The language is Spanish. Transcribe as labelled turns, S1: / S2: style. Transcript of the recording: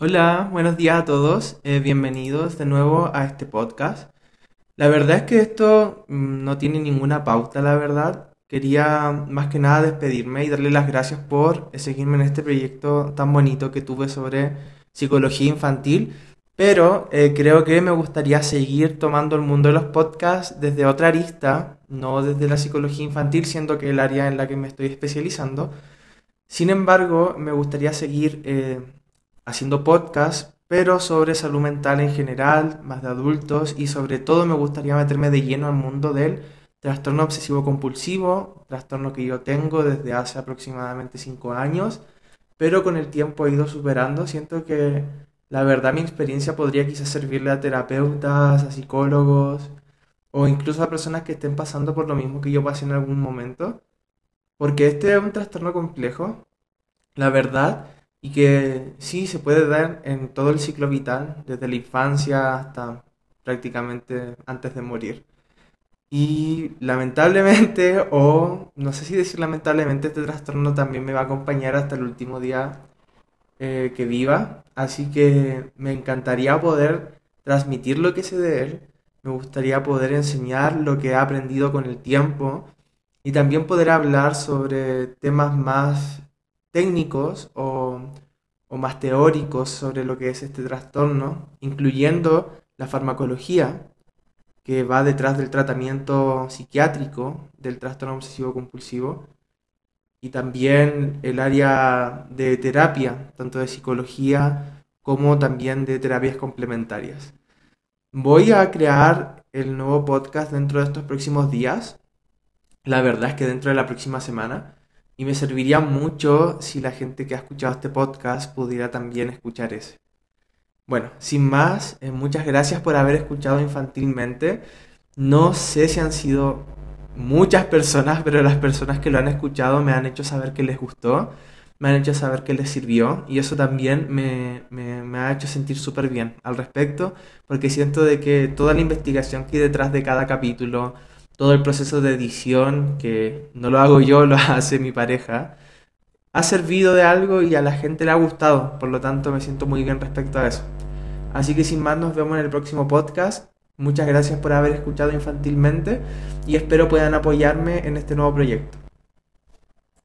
S1: Hola, buenos días a todos. eh, bienvenidos de nuevo a este podcast. La verdad es que esto mm, no tiene ninguna pauta, la verdad. Quería más que nada despedirme y darle las gracias por eh, seguirme en este proyecto tan bonito que tuve sobre psicología infantil. Pero eh, creo que me gustaría seguir tomando el mundo de los podcasts desde otra arista, no desde la psicología infantil, siendo que el área en la que me estoy especializando. Sin embargo, me gustaría seguir haciendo podcasts, pero sobre salud mental en general, más de adultos, y sobre todo me gustaría meterme de lleno al mundo del trastorno obsesivo compulsivo, trastorno que yo tengo desde hace aproximadamente 5 años, pero con el tiempo he ido superando. Siento que la verdad mi experiencia podría quizás servirle a terapeutas, a psicólogos, o incluso a personas que estén pasando por lo mismo que yo pasé en algún momento, porque este es un trastorno complejo la verdad, y que sí se puede dar en todo el ciclo vital, desde la infancia hasta prácticamente antes de morir. Y lamentablemente, o no sé si decir lamentablemente, este trastorno también me va a acompañar hasta el último día eh, que viva, así que me encantaría poder transmitir lo que sé de él, me gustaría poder enseñar lo que he aprendido con el tiempo y también poder hablar sobre temas más técnicos o, más teóricos sobre lo que es este trastorno, incluyendo la farmacología que va detrás del tratamiento psiquiátrico del trastorno obsesivo compulsivo y también el área de terapia, tanto de psicología como también de terapias complementarias. Voy a crear el nuevo podcast dentro de estos próximos días. La verdad es que dentro de la próxima semana. Y me serviría mucho si la gente que ha escuchado este podcast pudiera también escuchar ese. Bueno, sin más, eh, muchas gracias por haber escuchado infantilmente. No sé si han sido muchas personas, pero las personas que lo han escuchado me han hecho saber que les gustó, me han hecho saber que les sirvió y eso también me, me- ha hecho sentir súper bien al respecto, porque siento de que toda la investigación que hay detrás de cada capítulo, todo el proceso de edición, que no lo hago yo, lo hace mi pareja, ha servido de algo y a la gente le ha gustado, por lo tanto me siento muy bien respecto a eso. Así que sin más nos vemos en el próximo podcast. Muchas gracias por haber escuchado infantilmente y espero puedan apoyarme en este nuevo proyecto.